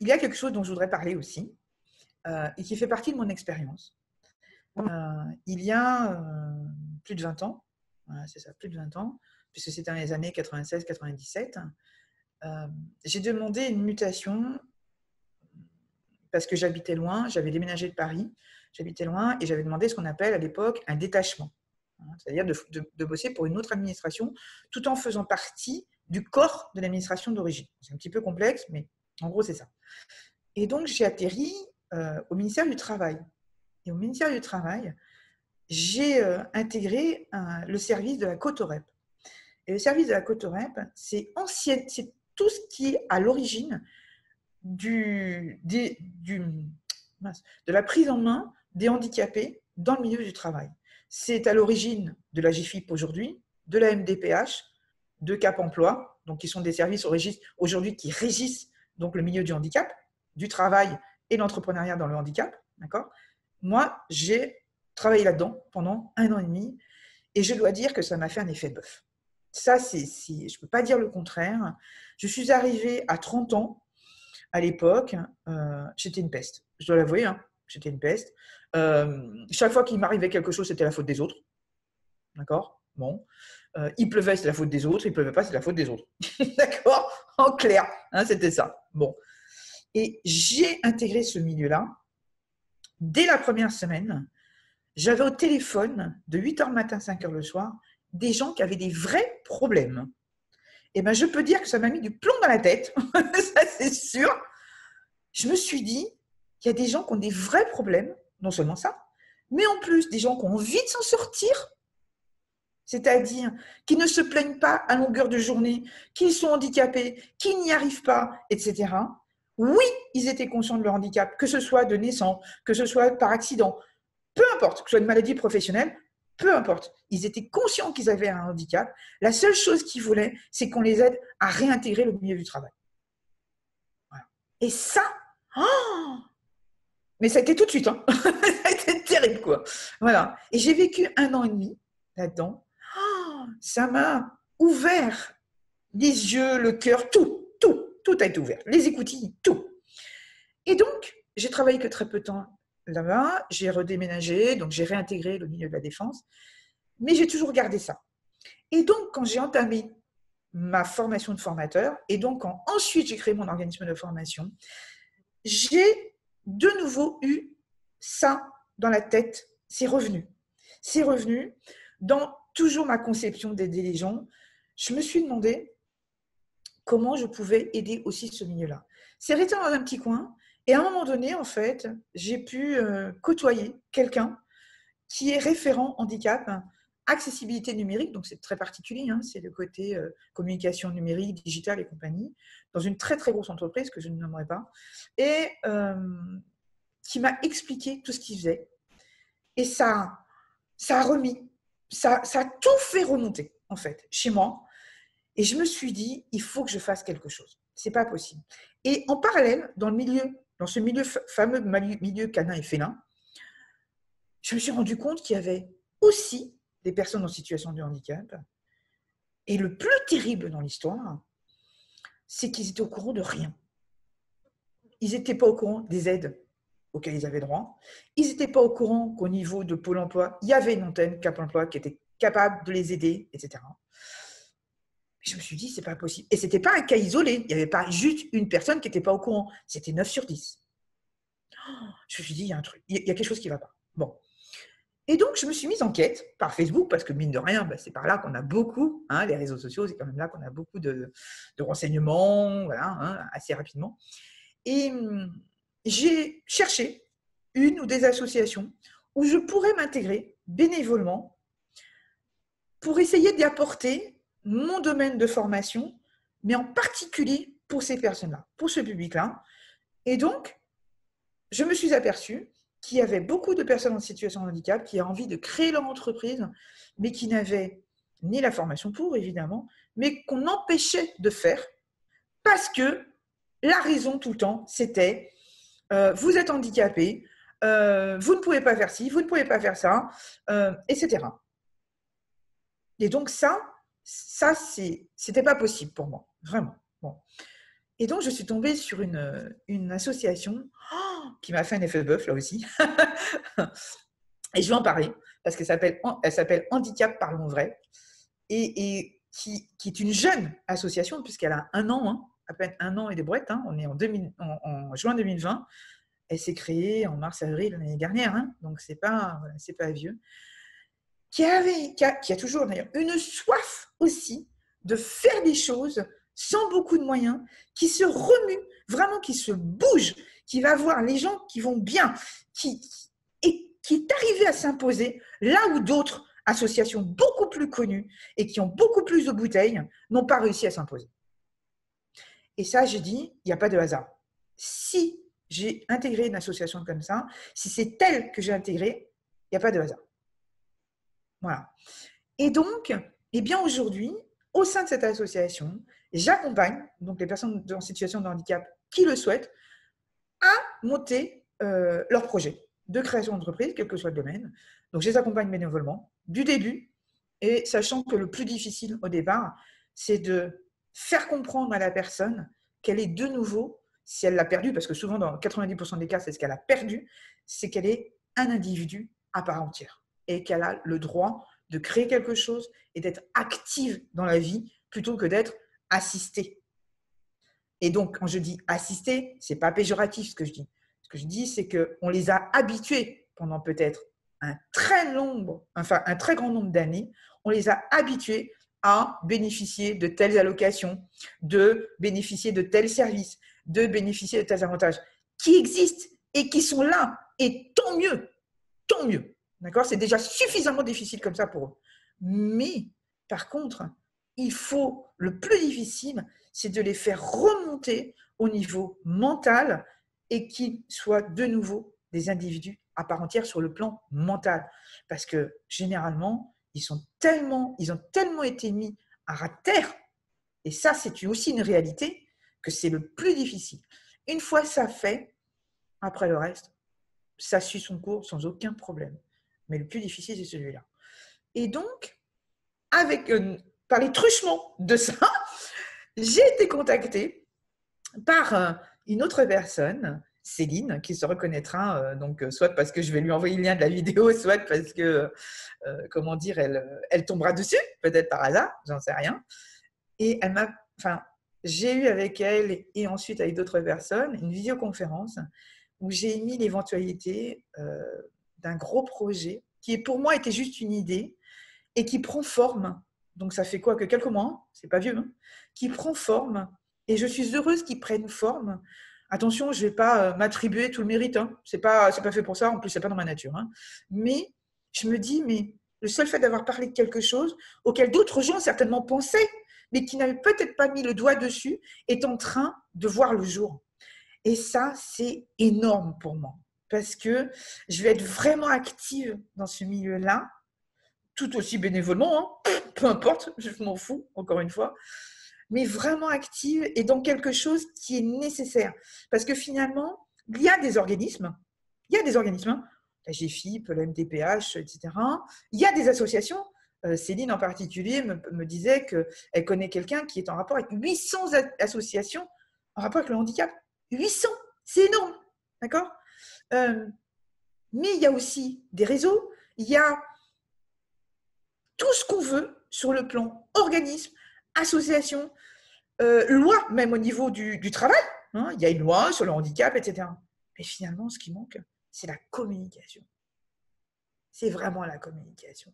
il y a quelque chose dont je voudrais parler aussi et qui fait partie de mon expérience. il y a plus de 20 ans, c'est ça, plus de 20 ans, puisque c'était dans les années 96-97, j'ai demandé une mutation parce que j'habitais loin, j'avais déménagé de Paris, j'habitais loin et j'avais demandé ce qu'on appelle à l'époque un détachement, c'est-à-dire de, bosser pour une autre administration tout en faisant partie du corps de l'administration d'origine. C'est un petit peu complexe, mais en gros, c'est ça. Et donc, j'ai atterri euh, au ministère du Travail. Et au ministère du Travail, j'ai euh, intégré le service de la Cotorep. Et le service de la Cotorep, c'est c'est tout ce qui est à l'origine du, de la prise en main des handicapés dans le milieu du travail. C'est à l'origine de la GFIP aujourd'hui, de la MDPH, de Cap Emploi, donc qui sont des services aujourd'hui qui régissent donc le milieu du handicap, du travail et l'entrepreneuriat dans le handicap. D'accord? Moi, j'ai travaillé là-dedans pendant un an et demi et je dois dire que ça m'a fait un effet bœuf. Ça, c'est, je ne peux pas dire le contraire. Je suis arrivée à 30 ans à l'époque, euh, j'étais une peste. Je dois l'avouer, hein, j'étais une peste. Euh, chaque fois qu'il m'arrivait quelque chose, c'était la faute des autres. D'accord? Bon. Euh, il pleuvait, c'était la faute des autres. Il pleuvait pas, c'est la faute des autres. D'accord? En clair, hein, c'était ça. Bon. Et j'ai intégré ce milieu-là. Dès la première semaine, j'avais au téléphone, de 8h matin, 5h le soir, des gens qui avaient des vrais problèmes eh ben, je peux dire que ça m'a mis du plomb dans la tête, ça c'est sûr. Je me suis dit, il y a des gens qui ont des vrais problèmes, non seulement ça, mais en plus des gens qui ont envie de s'en sortir, c'est-à-dire qui ne se plaignent pas à longueur de journée, qui sont handicapés, qui n'y arrivent pas, etc. Oui, ils étaient conscients de leur handicap, que ce soit de naissance, que ce soit par accident, peu importe, que ce soit une maladie professionnelle, peu importe. Ils étaient conscients qu'ils avaient un handicap. La seule chose qu'ils voulaient, c'est qu'on les aide à réintégrer le milieu du travail. Et ça, oh mais ça a été tout de suite. Hein. ça a été terrible, quoi. Voilà. Et j'ai vécu un an et demi là-dedans. Ça m'a ouvert les yeux, le cœur, tout, tout, tout a été ouvert. Les écoutilles, tout. Et donc, j'ai travaillé que très peu de temps là-bas, j'ai redéménagé, donc j'ai réintégré le milieu de la défense, mais j'ai toujours gardé ça. Et donc, quand j'ai entamé ma formation de formateur, et donc quand ensuite j'ai créé mon organisme de formation, j'ai de nouveau eu ça dans la tête, c'est revenu. C'est revenu dans toujours ma conception d'aider les gens. Je me suis demandé comment je pouvais aider aussi ce milieu-là. C'est resté dans un petit coin, et à un moment donné, en fait, j'ai pu euh, côtoyer quelqu'un qui est référent handicap, accessibilité numérique, donc c'est très particulier, hein, c'est le côté euh, communication numérique, digitale et compagnie, dans une très très grosse entreprise que je ne nommerai pas, et euh, qui m'a expliqué tout ce qu'il faisait. Et ça, ça a remis, ça, a tout fait remonter, en fait, chez moi. Et je me suis dit, il faut que je fasse quelque chose. C'est pas possible. Et en parallèle, dans le milieu dans ce milieu, fameux milieu canin et félin, je me suis rendu compte qu'il y avait aussi des personnes en situation de handicap. Et le plus terrible dans l'histoire, c'est qu'ils étaient au courant de rien. Ils n'étaient pas au courant des aides auxquelles ils avaient droit. Ils n'étaient pas au courant qu'au niveau de Pôle emploi, il y avait une antenne Cap emploi qui était capable de les aider, etc je me suis dit, c'est pas possible. Et c'était pas un cas isolé. Il n'y avait pas juste une personne qui n'était pas au courant. C'était 9 sur 10. je me suis dit, il y a un truc, il y a quelque chose qui ne va pas. Bon. Et donc, je me suis mise en quête par Facebook, parce que mine de rien, bah, c'est par là qu'on a beaucoup, hein, les réseaux sociaux, c'est quand même là qu'on a beaucoup de, renseignements, voilà, hein, assez rapidement. Et hum, j'ai cherché une ou des associations où je pourrais m'intégrer bénévolement pour essayer d'y apporter mon domaine de formation, mais en particulier pour ces personnes-là, pour ce public-là. Et donc, je me suis aperçue qu'il y avait beaucoup de personnes en situation de handicap qui avaient envie de créer leur entreprise, mais qui n'avaient ni la formation pour, évidemment, mais qu'on empêchait de faire parce que la raison tout le temps, c'était euh, vous êtes handicapé, euh, vous ne pouvez pas faire ci, vous ne pouvez pas faire ça, euh, etc. Et donc ça, ça, c'était pas possible pour moi, vraiment. Bon. Et donc, je suis tombée sur une, une association oh, qui m'a fait un effet bœuf, là aussi. et je vais en parler, parce qu'elle s'appelle, elle s'appelle Handicap Parlons Vrai, et, et qui, qui, est une jeune association, puisqu'elle a un an, hein, à peine un an et des brouettes, hein, on est en, 2000, en, juin 2020. Elle s'est créée en mars-avril l'année dernière, hein, donc c'est pas, pas vieux. Qui, avait, qui, a, toujours d'ailleurs une soif aussi de faire des choses sans beaucoup de moyens, qui se remue, vraiment qui se bouge, qui va voir les gens qui vont bien, qui, qui est arrivé à s'imposer là où d'autres associations beaucoup plus connues et qui ont beaucoup plus de bouteilles n'ont pas réussi à s'imposer. Et ça, j'ai dit, il n'y a pas de hasard. Si j'ai intégré une association comme ça, si c'est telle que j'ai intégré, il n'y a pas de hasard. Voilà. Et donc, eh bien aujourd'hui, au sein de cette association, J'accompagne donc les personnes en situation de handicap qui le souhaitent à monter euh, leur projet de création d'entreprise, quel que soit le domaine. Donc, je les accompagne bénévolement du début et sachant que le plus difficile au départ, c'est de faire comprendre à la personne qu'elle est de nouveau, si elle l'a perdu, parce que souvent dans 90% des cas, c'est ce qu'elle a perdu, c'est qu'elle est un individu à part entière et qu'elle a le droit de créer quelque chose et d'être active dans la vie plutôt que d'être assister. Et donc, quand je dis assister, c'est pas péjoratif ce que je dis. Ce que je dis, c'est qu'on les a habitués pendant peut-être un très enfin un très grand nombre d'années, on les a habitués à bénéficier de telles allocations, de bénéficier de tels services, de bénéficier de tels avantages qui existent et qui sont là. Et tant mieux, tant mieux. D'accord? C'est déjà suffisamment difficile comme ça pour eux. Mais par contre, il faut, le plus difficile, c'est de les faire remonter au niveau mental et qu'ils soient de nouveau des individus à part entière sur le plan mental. Parce que généralement, ils, ont tellement été mis à terre, et ça, c'est aussi une réalité, que c'est le plus difficile. Une fois ça fait, après le reste, ça suit son cours sans aucun problème. Mais le plus difficile, c'est celui-là. Et donc, avec par les truchements de ça, j'ai été contactée par euh, une autre personne, Céline, qui se reconnaîtra, euh, donc euh, soit parce que je vais lui envoyer le lien de la vidéo, soit parce que, comment dire, elle, tombera dessus, peut-être par hasard, j'en sais rien. Et elle m'a, enfin, j'ai eu avec elle et ensuite avec d'autres personnes une visioconférence où j'ai émis l'éventualité d'un gros projet qui pour moi était juste une idée et qui prend forme donc ça fait quoi que quelques mois, c'est pas vieux, hein, qui prend forme. Et je suis heureuse qu'il prenne forme. Attention, je vais pas euh, m'attribuer tout le mérite. Hein. Pas, c'est pas fait pour ça. En plus, c'est pas dans ma nature. Hein. Mais je me dis, mais le seul fait d'avoir parlé de quelque chose auquel d'autres gens certainement pensaient, mais qui n'avaient peut-être pas mis le doigt dessus, est en train de voir le jour. Et ça, c'est énorme pour moi parce que je vais être vraiment active dans ce milieu-là tout aussi bénévolement, hein. peu importe, je m'en fous, encore une fois, mais vraiment active et dans quelque chose qui est nécessaire. Parce que finalement, il y a des organismes, il y a des organismes, la GFIP, la MTPH, etc. Il y a des associations. Euh, Céline en particulier me, disait qu'elle connaît quelqu'un qui est en rapport avec 800 associations en rapport avec le handicap. 800, c'est énorme, d'accord? Euh, Mais il y a aussi des réseaux, il y a tout ce qu'on veut sur le plan organisme, association, euh, loi, même au niveau du, travail. Hein. il y a une loi sur le handicap, etc. Mais finalement, ce qui manque, c'est la communication. C'est vraiment la communication.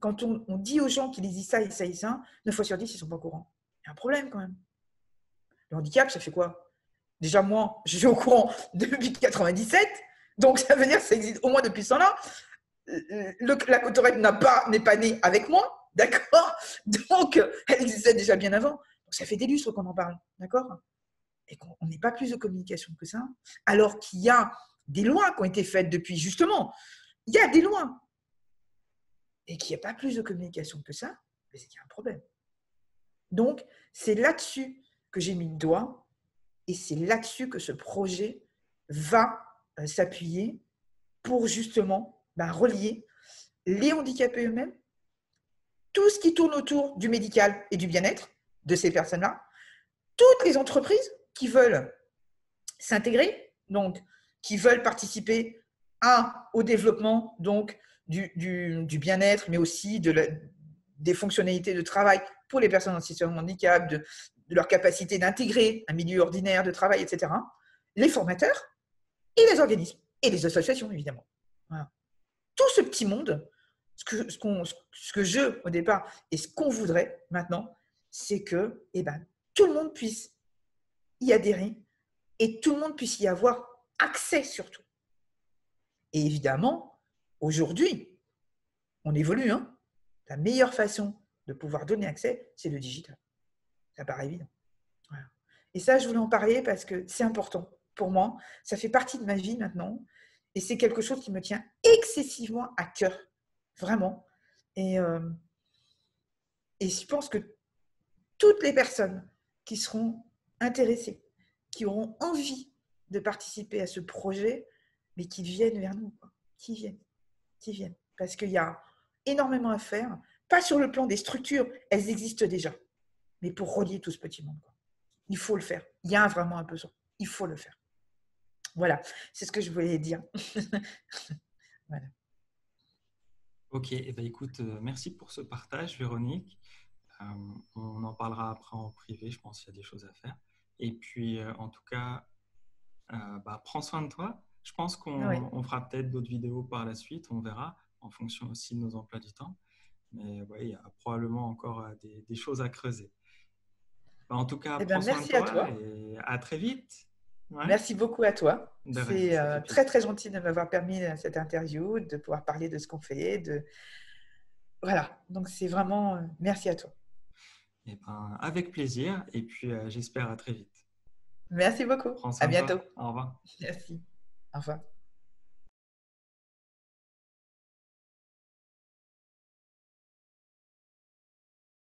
Quand on, dit aux gens qu'ils disent ça et ça et ça, 9 fois sur 10, ils ne sont pas au courant. Il y a un problème quand même. Le handicap, ça fait quoi? Déjà, moi, je suis au courant depuis 97, donc ça veut dire que ça existe au moins depuis ce temps-là la cotorette n'a pas, n'est pas née avec moi, d'accord? Donc, elle existait déjà bien avant. Donc, ça fait des lustres qu'on en parle, d'accord? Et qu'on n'est pas plus de communication que ça, alors qu'il y a des lois qui ont été faites depuis, justement. Il y a des lois. Et qu'il n'y a pas plus de communication que ça, c'est qu'il y a un problème. Donc, c'est là-dessus que j'ai mis le doigt et c'est là-dessus que ce projet va euh, s'appuyer pour justement ben, relier les handicapés eux-mêmes, tout ce qui tourne autour du médical et du bien-être de ces personnes-là, toutes les entreprises qui veulent s'intégrer, donc qui veulent participer à, au développement donc du, du, bien-être, mais aussi de des fonctionnalités de travail pour les personnes en situation de handicap, de, de leur capacité d'intégrer un milieu ordinaire de travail, etc. Les formateurs et les organismes et les associations, évidemment. Tout ce petit monde, ce que, je, au départ, et ce qu'on voudrait maintenant, c'est que eh ben, tout le monde puisse y adhérer et tout le monde puisse y avoir accès surtout. Et évidemment, aujourd'hui, on évolue. Hein la meilleure façon de pouvoir donner accès, c'est le digital. Ça paraît évident. Et ça, je voulais en parler parce que c'est important pour moi. Ça fait partie de ma vie maintenant. Et c'est quelque chose qui me tient excessivement à cœur. Vraiment. Et, euh, et je pense que toutes les personnes qui seront intéressées, qui auront envie de participer à ce projet, mais qui viennent vers nous, qui viennent, qui viennent. Parce qu'il y a énormément à faire, pas sur le plan des structures, elles existent déjà, mais pour relier tout ce petit monde. Il faut le faire. Il y a vraiment un besoin. Il faut le faire. Voilà, c'est ce que je voulais dire. voilà. Ok, eh ben, écoute, euh, merci pour ce partage, Véronique. Euh, on en parlera après en privé, je pense qu'il y a des choses à faire. Et puis, euh, en tout cas, bah, prends soin de toi. Je pense qu'on fera peut-être d'autres vidéos par la suite, on verra, en fonction aussi de nos emplois du temps. Mais ouais, il y a probablement encore des, choses à creuser. Bah, en tout cas, eh ben, merci à toi. et à très vite. Merci beaucoup à toi. C'est euh, très très gentil de m'avoir permis euh, cette interview, de pouvoir parler de ce qu'on fait. De... Voilà, donc c'est vraiment euh, merci à toi. Et eh ben, avec plaisir et puis j'espère à très vite. Merci beaucoup. À bientôt. Au revoir. Merci. Au revoir.